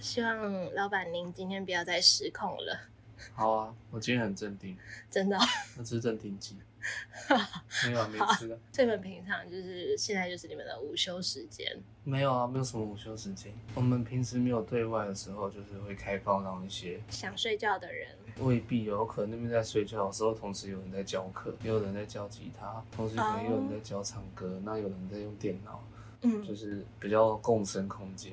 希望老板您今天不要再失控了，好啊，我今天很镇定，真的哦、我吃镇定剂。没有啊，没吃的，这们平常就是现在就是你们的午休时间，没有啊，没有什么午休时间。我们平时没有对外的时候，就是会开放让一些想睡觉的人，未必有可能那边在睡觉的时候，同时有人在教课，也有人在教吉他，同时可能也有人在教唱歌，那有人在用电脑，嗯，就是比较共生空间。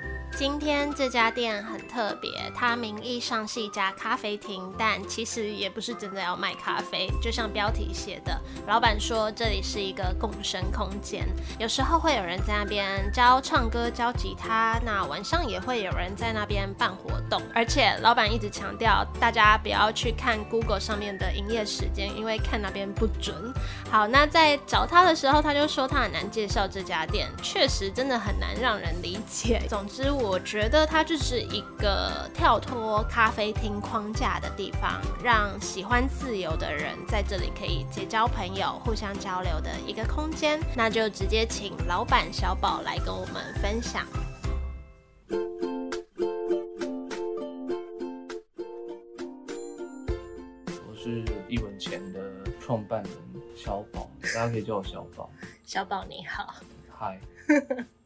今天这家店很特别，它名义上是一家咖啡厅，但其实也不是真的要卖咖啡。就像标题写的，老板说这里是一个共生空间，有时候会有人在那边教唱歌、教吉他，那晚上也会有人在那边办活动。而且老板一直强调，大家不要去看 Google 上面的营业时间，因为看那边不准。好，那在找他的时候，他就说他很难介绍这家店，确实真的很难让人理解。总之，我觉得它就是一个跳脱咖啡厅框架的地方，让喜欢自由的人在这里可以结交朋友、互相交流的一个空间。那就直接请老板小宝来跟我们分享。我是一文钱的创办人小宝，大家可以叫我小宝。小宝你好，嗨，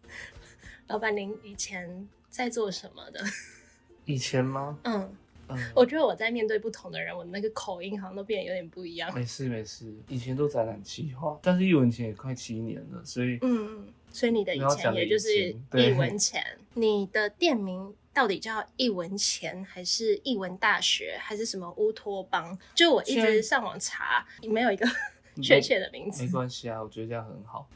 老板您以前在做什么的？以前吗？嗯，嗯，我觉得我在面对不同的人，我那个口音好像都变得有点不一样。没事没事，以前都展览企划，但是一文钱也快七年了，所以嗯，所以你的以前也就是一文钱，你的店名到底叫一文钱，还是一文大学，还是什么乌托邦？就我一直上网查，没有一个确切的名字没字。关系啊，我觉得这样很好。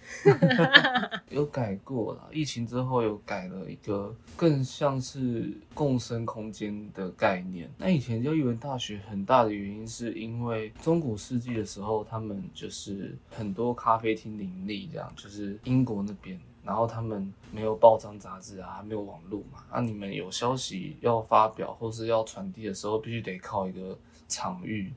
有改过了，疫情之后有改了一个更像是共生空间的概念。那以前叫语文大学，很大的原因是因为中古世纪的时候，他们就是很多咖啡厅林立，这样就是英国那边。然后他们没有报章杂志啊，没有网络嘛，那、你们有消息要发表或是要传递的时候，必须得靠一个场域。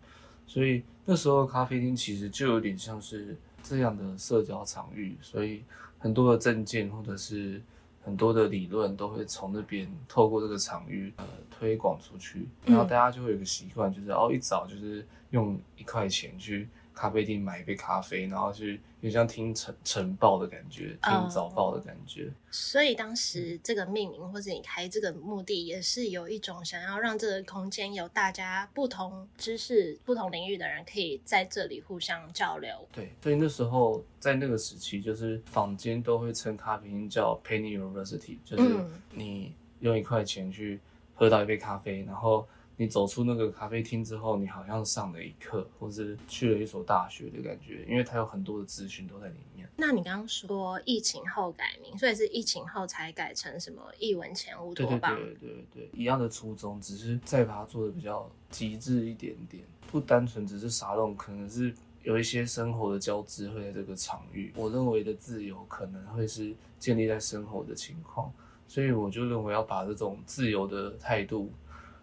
所以那时候咖啡厅其实就有点像是这样的社交场域，所以很多的证件或者是很多的理论都会从那边透过这个场域呃推广出去，然后大家就会有个习惯，就是哦一早就是用一块钱去咖啡厅买一杯咖啡，然后去有像听晨晨报的感觉，听早报的感觉。所以当时这个命名或者你开这个目的，也是有一种想要让这个空间有大家不同知识、不同领域的人可以在这里互相交流。对，所以那时候在那个时期，就是坊间都会称咖啡厅叫 Penny University，就是嗯你用一块钱去喝到一杯咖啡，然后你走出那个咖啡厅之后，你好像上了一课，或是去了一所大学的感觉，因为它有很多的资讯都在里面。那你刚刚说疫情后改名，所以是疫情后才改成什么一文钱乌对对？对对对，一样的初衷，只是再把它做的比较极致一点点，不单纯只是沙龙，可能是有一些生活的交织会在这个场域。我认为的自由可能会是建立在生活的情况，所以我就认为要把这种自由的态度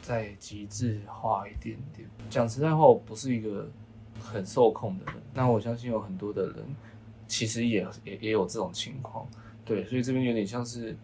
再极致化一点点。讲实在话，我不是一个很受控的人，那我相信有很多的人其实也也也有这种情况，对，所以这边有点像是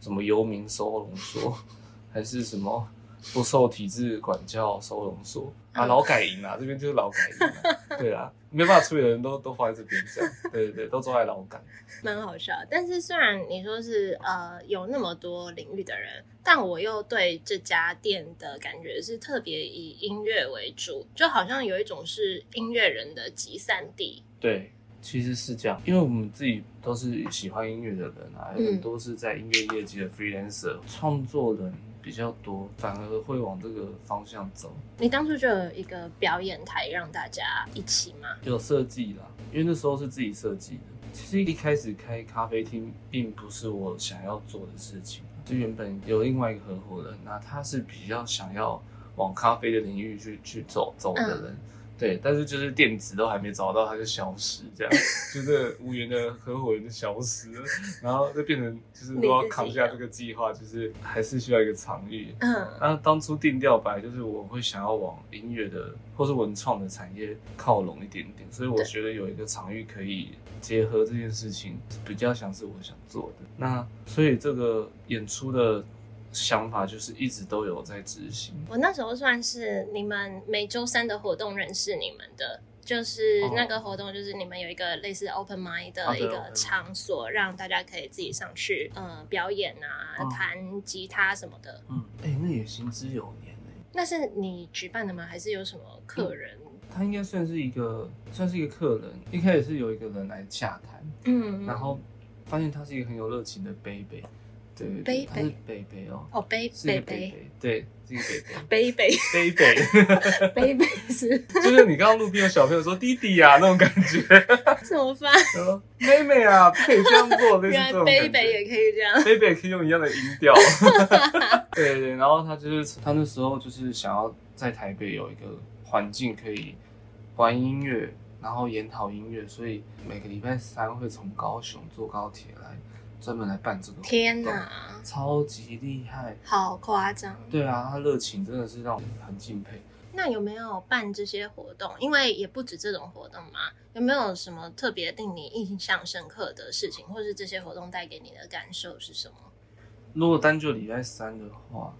什么游民收容所，还是什么不受体制管教收容所啊，劳改营啊，这边就是劳改营、啊，对啊，没办法处理的人都都放在这边这样，对对对，都坐在劳改。蛮好笑。但是虽然你说是呃有那么多领域的人，但我又对这家店的感觉是特别以音乐为主，就好像有一种是音乐人的集散地。对，其实是这样，因为我们自己都是喜欢音乐的人啊，嗯很多是在音乐业界的 freelancer 创作人比较多，反而会往这个方向走。你当初就有一个表演台让大家一起吗？有设计啦，因为那时候是自己设计的。其实一开始开咖啡厅并不是我想要做的事情，就原本有另外一个合伙人，那他是比较想要往咖啡的领域去去走走的人，对，但是就是电子都还没找到，它就消失，这样，就这个无缘的合伙人就消失了，然后就变成就是如果要扛下这个计划，就是还是需要一个场域。嗯，那当初定调本来就是我会想要往音乐的或是文创的产业靠拢一点点，所以我对觉得有一个场域可以结合这件事情，比较像是我想做的。那所以这个演出的想法就是一直都有在执行。我那时候算是你们每周三的活动认识你们的。就是那个活动，就是你们有一个类似 open mind 的一个场所，让大家可以自己上去，呃，表演啊，哦弹吉他什么的。嗯，哎、那也行之有年哎、那是你举办的吗？还是有什么客人？他应该算是一个算是一个客人，一开始是有一个人来洽谈，嗯，然后发现他是一个很有热情的贝贝，对对对，贝贝贝贝哦，哦，贝贝贝对，是一个贝贝。贝贝贝贝，贝贝 是。就是你刚刚路边有小朋友说弟弟啊那种感觉，怎么翻？然后妹妹啊不可以这样做，类似原来这种。贝贝也可以这样。贝贝可以用一样的音调，对对对，然后他就是他那时候就是想要在台北有一个环境可以玩音乐，然后研讨音乐，所以每个礼拜三会从高雄坐高铁来，专门来办这个活动。天哪，超级厉害！好夸张！对啊，他热情真的是让我很敬佩。那有没有办这些活动？因为也不止这种活动嘛，有没有什么特别令你印象深刻的事情，或是这些活动带给你的感受是什么？如果单就礼拜三的话，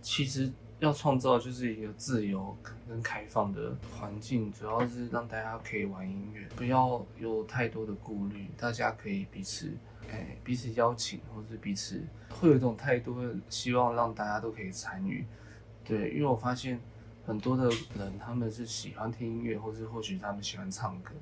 其实要创造就是一个自由跟开放的环境，主要是让大家可以玩音乐，不要有太多的顾虑，大家可以彼此哎、彼此邀请，或是彼此会有一种态度，会希望让大家都可以参与。对，因为我发现很多的人他们是喜欢听音乐，或是或许他们喜欢唱歌、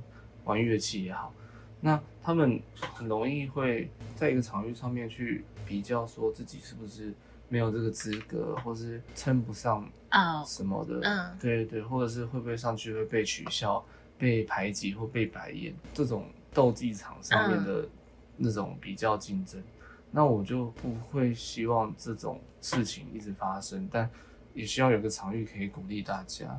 玩乐器也好，那他们很容易会在一个场域上面去比较，说自己是不是没有这个资格，或是称不上啊，什么的。嗯对对对，或者是会不会上去会被取笑、被排挤或被白眼，这种斗技场上面的那种比较竞争，那我就不会希望这种事情一直发生，但也需要有个场域可以鼓励大家。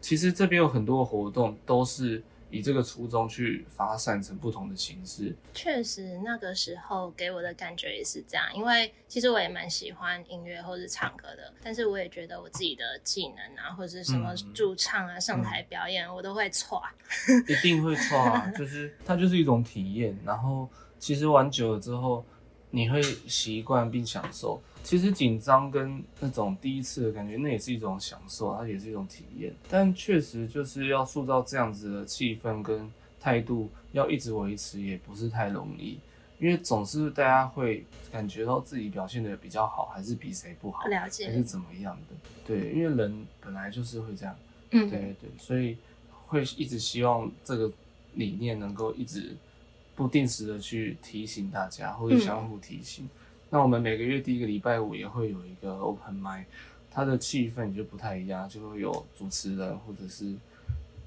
其实这边有很多活动都是以这个初衷去发散成不同的形式。确实那个时候给我的感觉也是这样，因为其实我也蛮喜欢音乐或是唱歌的，但是我也觉得我自己的技能啊，或者是什么嗯驻唱啊、上台表演，我都会错。一定会错啊，就是它就是一种体验。然后其实玩久了之后，你会习惯并享受。其实紧张跟那种第一次的感觉，那也是一种享受，它也是一种体验。但确实就是要塑造这样子的气氛跟态度，要一直维持也不是太容易，因为总是大家会感觉到自己表现的比较好，还是比谁不好，了解还是，怎么样的。对，因为人本来就是会这样。嗯，对对，所以会一直希望这个理念能够一直不定时的去提醒大家，或者相互提醒。那我们每个月第一个礼拜五也会有一个 open m i d 它的气氛就不太一样，就会有主持人或者是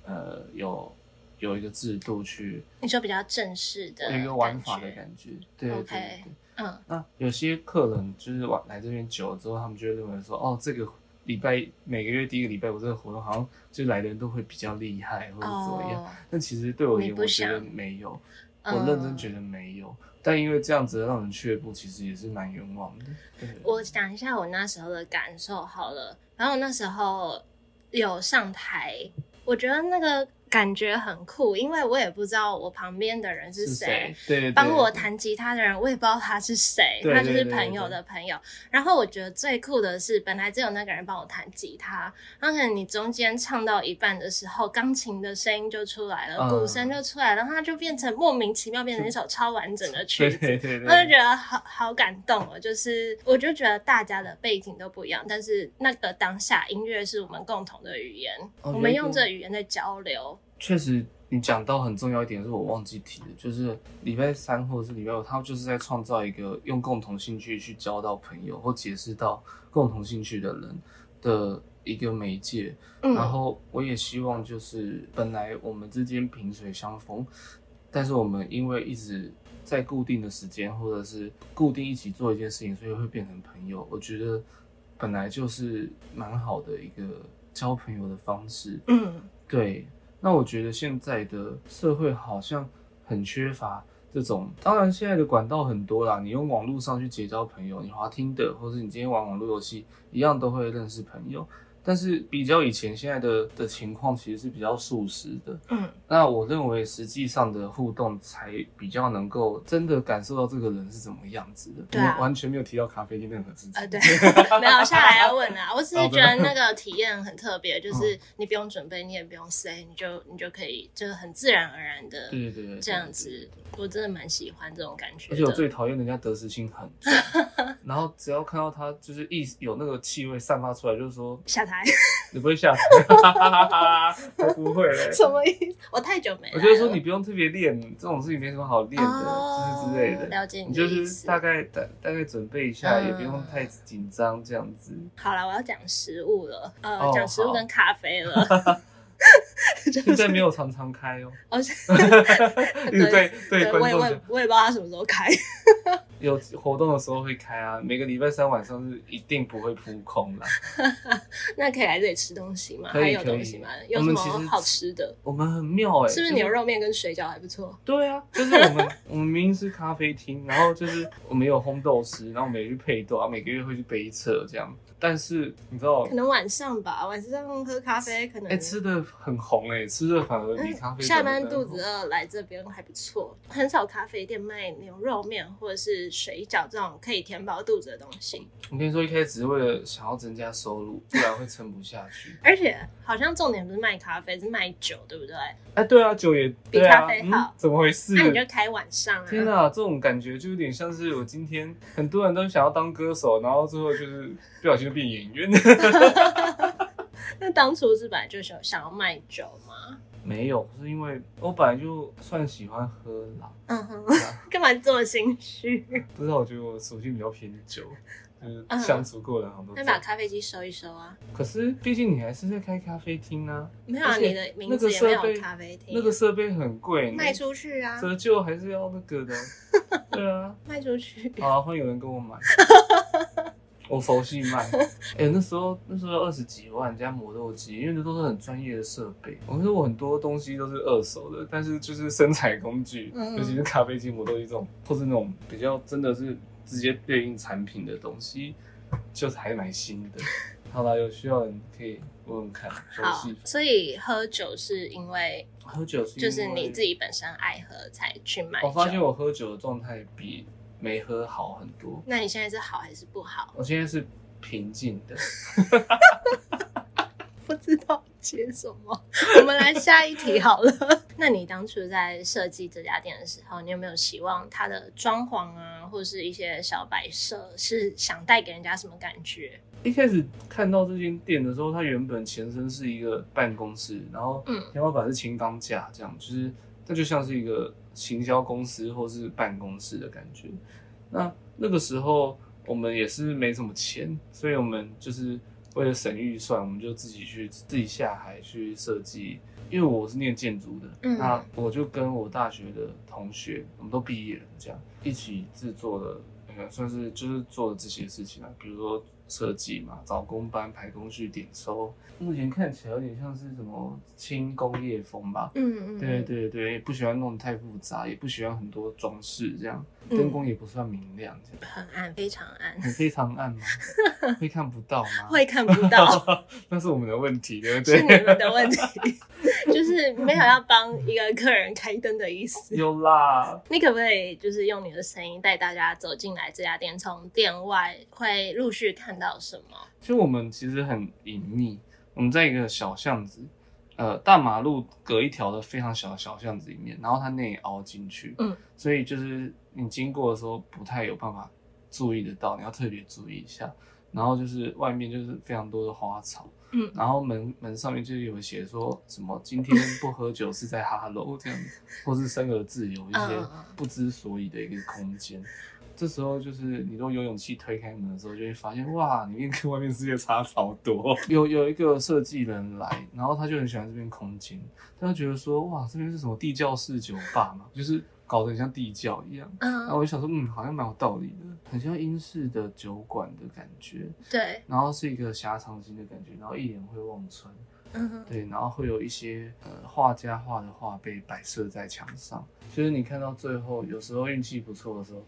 呃有有一个制度去你说比较正式的，有一个玩法的感觉。对对对。嗯，那有些客人就是来来这边久了之后，他们就会认为说，哦，这个礼拜每个月第一个礼拜五这个活动，好像就来的人都会比较厉害或者怎么样。哦，但其实对我而言，我觉得没有，嗯我认真觉得没有。但因为这样子让人却步，其实也是蛮冤枉的。我讲一下我那时候的感受好了。然后那时候有上台，我觉得那个感觉很酷，因为我也不知道我旁边的人是谁。？对对对，帮我弹吉他的人，我也不知道他是谁，他就是朋友的朋友。然后我觉得最酷的是，本来只有那个人帮我弹吉他，然后可能你中间唱到一半的时候，钢琴的声音就出来了，嗯鼓声就出来了，然后它就变成莫名其妙变成一首超完整的曲子。对对对，我就觉得好好感动哦，就是我就觉得大家的背景都不一样，但是那个当下音乐是我们共同的语言，哦我们用这语言在交流。确实，你讲到很重要一点，是我忘记提的，就是礼拜三或者是礼拜五，他就是在创造一个用共同兴趣去交到朋友，或结识到共同兴趣的人的一个媒介。嗯，然后我也希望，就是本来我们之间萍水相逢，但是我们因为一直在固定的时间，或者是固定一起做一件事情，所以会变成朋友。我觉得本来就是蛮好的一个交朋友的方式。嗯，对，那我觉得现在的社会好像很缺乏这种。当然，现在的管道很多啦，你用网络上去结交朋友，你滑听的，或者你今天玩网络游戏，一样都会认识朋友。但是比较以前现在的的情况，其实是比较速食的。嗯，那我认为实际上的互动才比较能够真的感受到这个人是怎么样子的。对啊我们完全没有提到咖啡厅任何事情。呃，对，没有下来要问啊，我只是觉得那个体验很特别，嗯就是你不用准备，你也不用 say，你就你就可以，就是很自然而然的对对对对，这样子，我真的蛮喜欢这种感觉。而且我最讨厌人家得失心很重，然后只要看到他就是一有那个气味散发出来，就是说下台 你不会下台，才不会嘞。什么意思？我太久没。我觉得说你不用特别练，这种事情没什么好练的，哦就是之类的。了解你你就是。大概大大概准备一下，嗯也不用太紧张这样子。好了，我要讲食物了，呃，哦讲食物跟咖啡了。现在没有常常开哦，对对我也我也不知道他什么时候开。有活动的时候会开啊，每个礼拜三晚上是一定不会扑空啦。那可以来这里吃东西吗？可以还有东西吗？有什我们其实么好吃的？我们很妙哎、是不是牛肉面跟水饺还不错？对啊，就是我们我们明明是咖啡厅，然后就是我们有烘豆师，然后我们也去配豆，然后每个月会去杯测这样。但是你知道可，能晚上吧，晚上喝咖啡可能。哎、吃的很红哎、吃的反而比嗯咖啡下班肚子饿来这边还不错，很少咖啡店卖牛肉面或者是水饺这种可以填饱肚子的东西，我跟你说，一开始只是为了想要增加收入，不然会撑不下去。而且好像重点不是卖咖啡，是卖酒，对不对？哎、对啊，酒也比咖啡好嗯，怎么回事？那你就开晚上啊。天哪，这种感觉就有点像是我今天很多人都想要当歌手，然后最后就是不小心就变演员。那当初是本来就想想要卖酒吗？没有，是因为我本来就算喜欢喝啦，嗯哼，干嘛这么心虚？不知道我觉得我属性比较偏酒，就是嗯相处过的人好像都那。把咖啡机收一收啊。可是毕竟你还是在开咖啡厅啊，没有啊，你的名字也没有咖啡厅啊，那个设备很贵，卖出去啊，折旧还是要那个的。对啊，卖出去。好啊，会有人跟我买。我熟悉卖，哎、那时候那时候二十几万加磨豆机，因为那都是很专业的设备。我说我很多东西都是二手的，但是就是生产工具，嗯尤其是咖啡机、磨豆机这种，或是那种比较真的是直接对应产品的东西，就是还蛮新的。好了，有需要人可以问问看，佛好，所以喝酒是因为喝酒是因就是你自己本身爱喝才去买。我发现我喝酒的状态比没喝好很多。那你现在是好还是不好？我现在是平静的，不知道接什么。我们来下一题好了。那你当初在设计这家店的时候，你有没有希望它的装潢啊，或是一些小摆设，是想带给人家什么感觉？一开始看到这间店的时候，它原本前身是一个办公室，然后嗯天花板是轻钢架，这样就是它就像是一个行销公司或是办公室的感觉。那那个时候我们也是没什么钱，所以我们就是为了省预算，我们就自己去自己下海去设计。因为我是念建筑的，嗯那我就跟我大学的同学，我们都毕业了，这样一起制作了，呃，算是就是做了这些事情啊，比如说设计嘛，找工班、排工序、点收。目前看起来有点像是什么轻工业风吧。嗯嗯，对对对，也不喜欢弄得太复杂，也不喜欢很多装饰，这样嗯灯光也不算明亮，这样很暗，非常暗，很非常暗吗？会看不到吗？会看不到。那是我们的问题，对不对？是你们的问题，就是没有要帮一个客人开灯的意思。有啦，你可不可以就是用你的声音带大家走进来这家店？从店外会陆续看到什么？其实我们其实很隐秘，我们在一个小巷子，呃，大马路隔一条的非常小的小巷子里面，然后它内凹进去，嗯，所以就是你经过的时候不太有办法注意得到，你要特别注意一下。然后就是外面就是非常多的花草，嗯然后门门上面就有写说什么今天不喝酒是在哈喽这样，或是生而自由一些不知所以的一个空间。这时候就是你如果有勇气推开门的时候，就会发现哇，里面跟外面世界差好多。有有一个设计人来，然后他就很喜欢这边空间，他就觉得说哇，这边是什么地窖式酒吧嘛，就是搞得很像地窖一样。嗯然后嗯，我就想说，嗯，好像蛮有道理的，很像英式的酒馆的感觉，对，然后是一个狭长型的感觉，然后一眼会望穿。嗯哼，对，然后会有一些呃画家画的画被摆设在墙上，就是你看到最后，有时候运气不错的时候，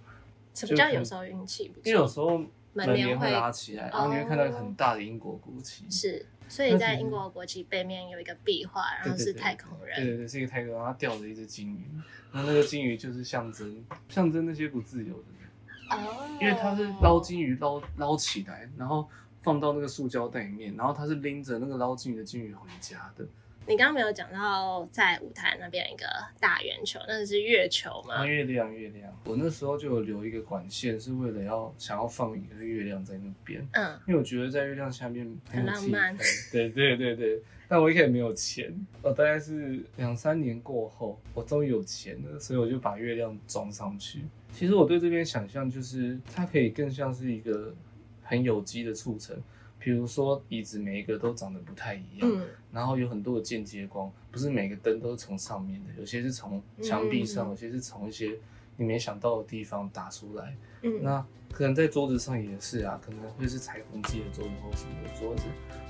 什么叫有时候运气不错因为有？时候门帘会拉起来，然后你会看到一个很大的英国国旗，是，所以在英国国旗背面有一个壁画，然后是太空人。对对对，是一个太空人，然后它吊着一只金鱼，然后那个金鱼就是象征象征那些不自由的人，哦，因为它是捞金鱼捞捞起来，然后放到那个塑胶袋里面，然后它是拎着那个捞金鱼的金鱼回家的。你刚刚没有讲到在舞台那边一个大圆球，那是月球吗啊，？月亮，月亮。我那时候就有留一个管线，是为了要想要放一个月亮在那边，嗯，因为我觉得在月亮下面很浪漫氛。对对对对，但我一开始没有钱，我大概是两三年过后，我终于有钱了，所以我就把月亮装上去。其实我对这边想象就是，它可以更像是一个很有机的促成。比如说椅子每一个都长得不太一样，嗯然后有很多的间接光，不是每个灯都是从上面的，有些是从墙壁上，嗯有些是从一些你没想到的地方打出来。嗯，那可能在桌子上也是啊，可能会是彩虹机的桌子或什么的桌子，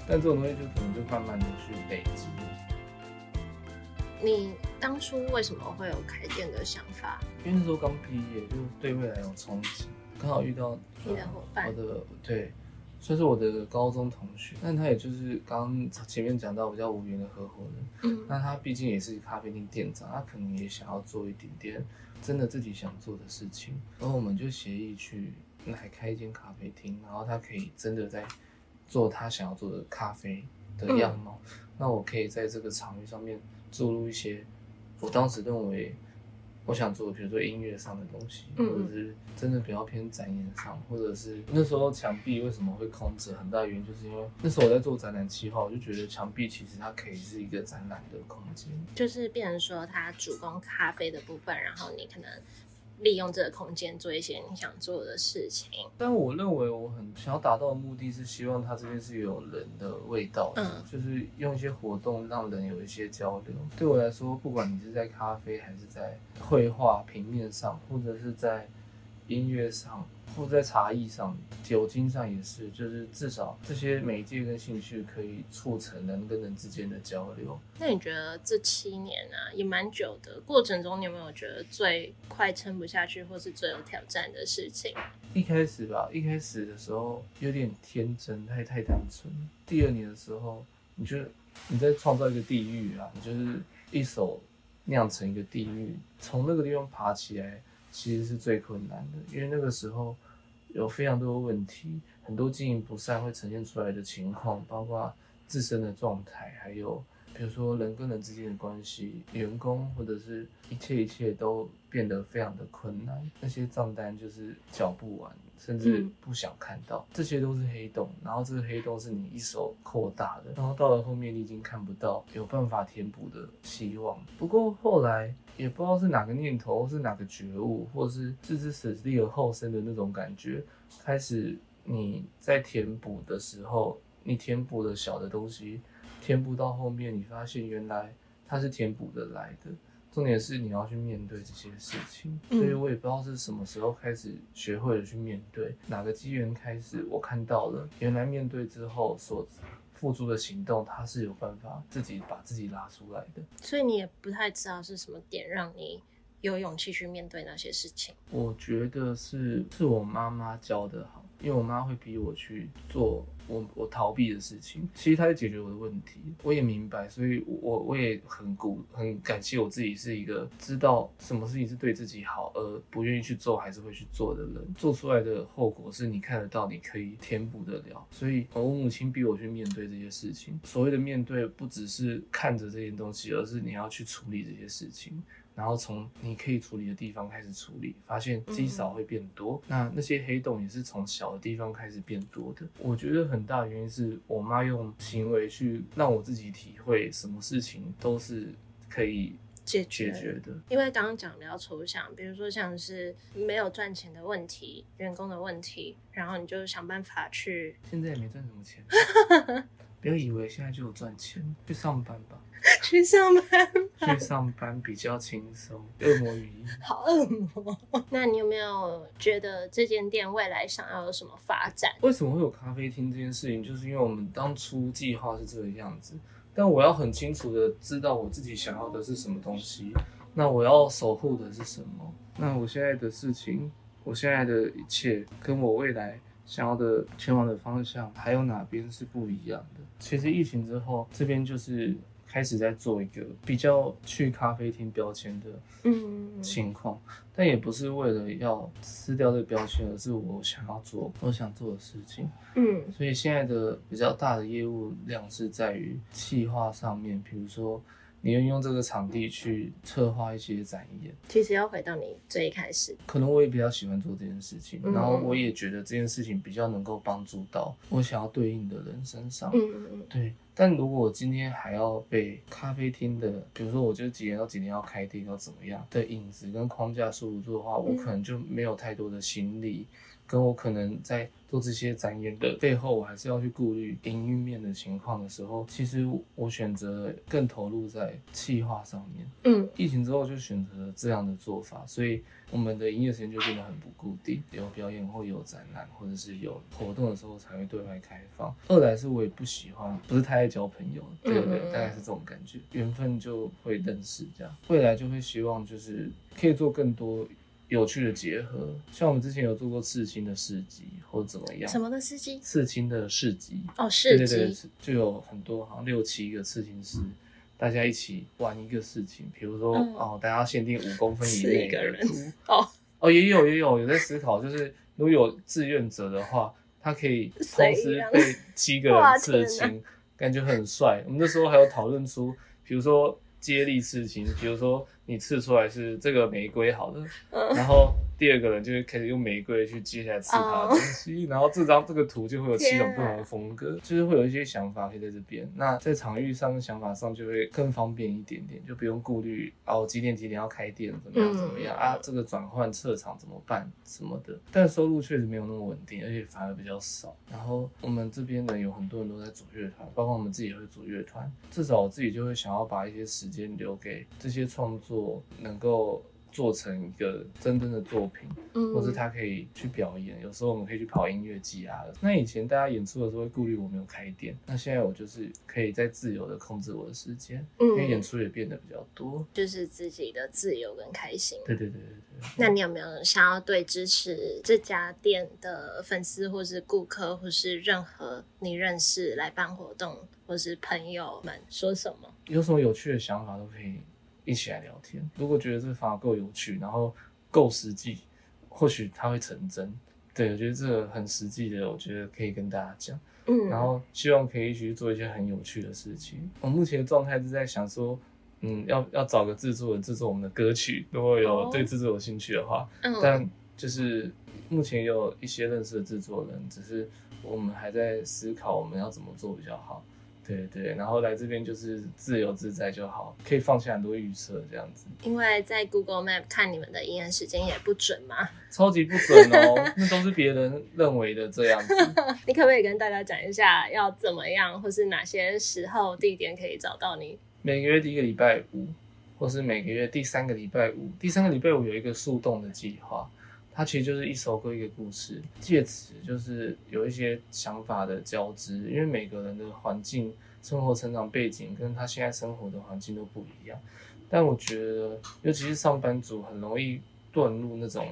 但这种东西就可能就慢慢的去累积。你当初为什么会有开店的想法？因为那时候刚毕业，就对未来有憧憬，刚好遇到你的伙伴我的对，算是我的高中同学，但他也就是刚刚前面讲到比较无缘的合伙人。嗯那他毕竟也是咖啡店店长，他可能也想要做一点点真的自己想做的事情，然后我们就协议去来开一间咖啡厅，然后他可以真的在做他想要做的咖啡的样貌。那我可以在这个场域上面注入一些我当时认为我想做，比如说音乐上的东西，嗯或者是真的比较偏展演上，或者是那时候墙壁为什么会空着，很大原因就是因为那时候我在做展览计划，我就觉得墙壁其实它可以是一个展览的空间。就是变成说它主攻咖啡的部分，然后你可能利用这个空间做一些你想做的事情。但我认为我很想要达到的目的是希望它这边是有人的味道的，嗯就是用一些活动让人有一些交流。对我来说，不管你是在咖啡还是在绘画平面上，或者是在音乐上，或者在茶艺上、酒精上也是，就是至少这些媒介跟兴趣可以促成人跟人之间的交流。那你觉得这七年啊，也蛮久的过程中，你有没有觉得最快撑不下去，或是最有挑战的事情？一开始吧，一开始的时候有点天真，太太单纯。第二年的时候，你就你在创造一个地狱啊，你就是一手酿成一个地狱，从那个地方爬起来，其实是最困难的，因为那个时候有非常多的问题，很多经营不善会呈现出来的情况，包括自身的状态，还有比如说人跟人之间的关系，员工或者是一切一切都变得非常的困难，那些账单就是缴不完，甚至嗯不想看到，这些都是黑洞。然后这个黑洞是你一手扩大的，然后到了后面你已经看不到有办法填补的希望。不过后来也不知道是哪个念头，或是哪个觉悟，或是置之死地而后生的那种感觉，开始你在填补的时候，你填补了小的东西，填补到后面，你发现原来它是填补的来的。重点是你要去面对这些事情，嗯所以我也不知道是什么时候开始学会了去面对，哪个机缘开始，我看到了原来面对之后所付出的行动，他是有办法自己把自己拉出来的。所以你也不太知道是什么点让你有勇气去面对那些事情。我觉得是是我妈妈教的好，因为我妈会逼我去做我我逃避的事情，其实她在解决我的问题，我也明白，所以我我也很鼓很感谢我自己是一个知道什么事情是对自己好，而不愿意去做还是会去做的人，做出来的后果是你看得到，你可以填补得了，所以我母亲逼我去面对这些事情，所谓的面对不只是看着这些东西，而是你要去处理这些事情。然后从你可以处理的地方开始处理，发现积少会变多。那那些黑洞也是从小的地方开始变多的。我觉得很大的原因是我妈用行为去让我自己体会，什么事情都是可以解决解决的。因为刚刚讲比较抽象，比如说像是没有赚钱的问题、员工的问题，然后你就想办法去现在也没赚什么钱，不要以为现在就有赚钱，去上班吧，去上班，去上班比较轻松。恶魔语音。好恶魔。那你有没有觉得这间店未来想要有什么发展？为什么会有咖啡厅这件事情？就是因为我们当初计划是这个样子，但我要很清楚的知道我自己想要的是什么东西，那我要守护的是什么？那我现在的事情，我现在的一切，跟我未来想要的前往的方向，还有哪边是不一样的？其实疫情之后，这边就是开始在做一个比较去咖啡厅标签的嗯情况，但也不是为了要撕掉这个标签，而是我想要做我想做的事情。嗯所以现在的比较大的业务量是在于企划上面，比如说你运用这个场地去策划一些展演，其实要回到你最一开始，可能我也比较喜欢做这件事情，嗯然后我也觉得这件事情比较能够帮助到我想要对应的人身上。嗯嗯嗯。对，但如果我今天还要被咖啡厅的，比如说我就几点到几点要开店要怎么样的影子跟框架束缚住的话，我嗯。可能就没有太多的心力，跟我可能在做这些展演的背后，我还是要去顾虑营运面的情况的时候，其实我选择更投入在企划上面。嗯疫情之后就选择了这样的做法，所以我们的营业时间就变得很不固定，有表演或有展览，或者是有活动的时候才会对外开放。二来是我也不喜欢，不是太爱交朋友，对对对，嗯嗯嗯大概是这种感觉，缘分就会认识这样。未来就会希望就是可以做更多有趣的结合，像我们之前有做过刺青的市集或者怎么样什，么的司机？刺青的市集，哦，对市对对对，，就有很多好像六七个刺青师，大家一起玩一个事情，比如说、嗯哦，大家限定五公分以刺内一个人的图哦，哦，也有也有有在思考，就是如果有志愿者的话，他可以同时被七个人刺青，感觉很帅。我们那时候还有讨论出，比如说接力刺青，比如说你刺出来是这个玫瑰好了，嗯。然后第二个人就会开始用玫瑰去接下来刺他的哦东西，然后这张这个图就会有七种不同的风格，就是会有一些想法可以在这边。那在场域上的想法上就会更方便一点点，就不用顾虑哦几点几点要开店怎么样嗯怎么样、啊，这个转换撤场怎么办什么的。但收入确实没有那么稳定，而且反而比较少。然后我们这边呢有很多人都在组乐团，包括我们自己也会组乐团，至少我自己就会想要把一些时间留给这些创作能够。做成一个真正的作品，嗯或是他可以去表演。有时候我们可以去跑音乐季啊。那以前大家演出的时候会顾虑我没有开店，那现在我就是可以在自由的控制我的时间，嗯因为演嗯，出也变得比较多。就是自己的自由跟开心。对对对对对。那你有没有想要对支持这家店的粉丝，或是顾客，或是任何你认识来办活动，或是朋友们说什么？有什么有趣的想法都可以一起来聊天。如果觉得这个方法够有趣，然后够实际，或许它会成真。对，我觉得这个很实际的，我觉得可以跟大家讲。嗯，然后希望可以一起去做一些很有趣的事情。我目前的状态是在想说，嗯，要要找个制作人制作我们的歌曲，如果有哦对制作有兴趣的话。嗯，但就是目前有一些认识的制作人，只是我们还在思考我们要怎么做比较好。对对，然后来这边就是自由自在就好，可以放下很多预测这样子，因为在 Google Map 看你们的营业时间也不准嘛，超级不准哦，那都是别人认为的这样子。你可不可以跟大家讲一下要怎么样，或是哪些时候、地点可以找到你？每个月第一个礼拜五，或是每个月第三个礼拜五，第三个礼拜五有一个速动的计划，它其实就是一首歌一个故事，借此就是有一些想法的交织，因为每个人的环境、生活成长背景跟他现在生活的环境都不一样，但我觉得，尤其是上班族很容易遁入那种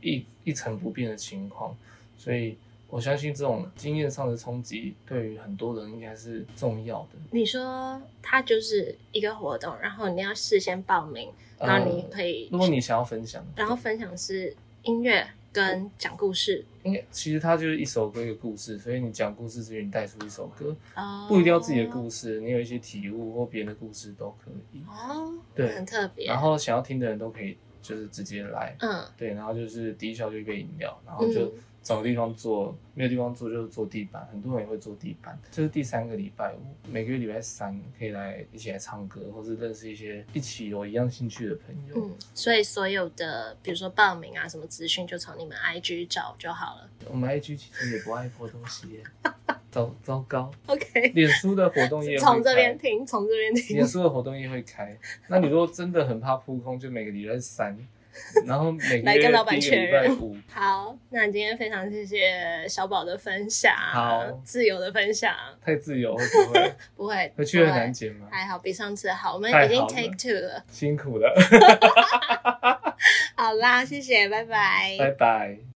一一成不变的情况，所以。我相信这种经验上的冲击，对于很多人应该是重要的。你说它就是一个活动，然后你要事先报名，然后你可以，如果你想要分享，然后分享是音乐跟讲故事，应该其实它就是一首歌一个故事，所以你讲故事之余，你带出一首歌，哦，不一定要自己的故事，你有一些体悟或别人的故事都可以。哦，对。很特别，然后想要听的人都可以就是直接来，嗯对，然后就是第一小就一杯饮料，然后就嗯找个地方坐，没有地方坐就是坐地板，很多人也会坐地板。这是第三个礼拜五，每个月礼拜三可以来一起来唱歌，或是认识一些一起有一样兴趣的朋友。嗯，所以所有的比如说报名啊什么资讯，就从你们 IG 找就好了。我们 IG 其实也不爱播东西耶，糟糟糕。OK，脸书的活动页会从这边开，听，从这边听脸。书的活动页会开。那你如果真的很怕扑空，就每个礼拜三然后每个来跟月老板确第一个礼拜认五。好，那今天非常谢谢小宝的分享，好自由的分享，太自由会不会？不会，回去很难剪吗？还好，比上次好，我们已经 take two 了。辛苦了，好啦，谢谢，拜拜。拜拜。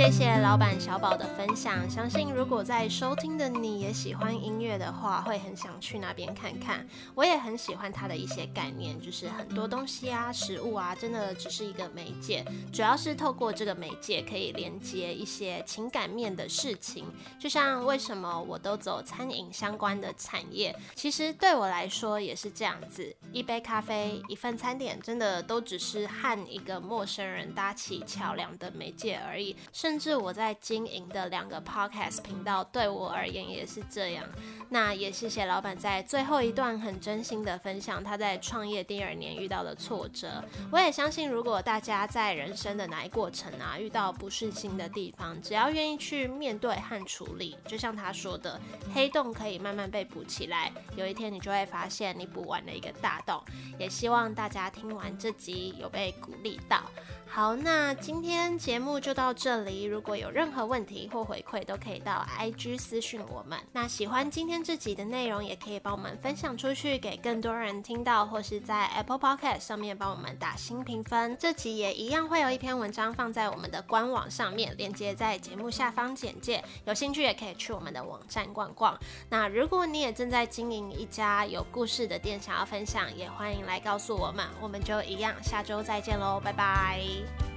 谢谢老板小宝的分享，相信如果在收听的你也喜欢音乐的话，会很想去那边看看。我也很喜欢他的一些概念，就是很多东西啊、食物啊，真的只是一个媒介，主要是透过这个媒介可以连接一些情感面的事情。就像为什么我都走餐饮相关的产业，其实对我来说也是这样子，一杯咖啡、一份餐点，真的都只是和一个陌生人搭起桥梁的媒介而已。甚甚至我在经营的两个 podcast 频道，对我而言也是这样。那也谢谢老板在最后一段很真心的分享他在创业第二年遇到的挫折。我也相信，如果大家在人生的哪一过程啊遇到不顺心的地方，只要愿意去面对和处理，就像他说的，黑洞可以慢慢被补起来，有一天你就会发现你补完了一个大洞。也希望大家听完这集有被鼓励到。好，那今天节目就到这里。如果有任何问题或回馈，都可以到 IG 私讯我们。那喜欢今天这集的内容，也可以帮我们分享出去，给更多人听到，或是在 Apple Podcast 上面帮我们打新评分。这集也一样会有一篇文章放在我们的官网上面，链接在节目下方简介。有兴趣也可以去我们的网站逛逛。那如果你也正在经营一家有故事的店，想要分享，也欢迎来告诉我们。我们就一样，下周再见喽，拜拜。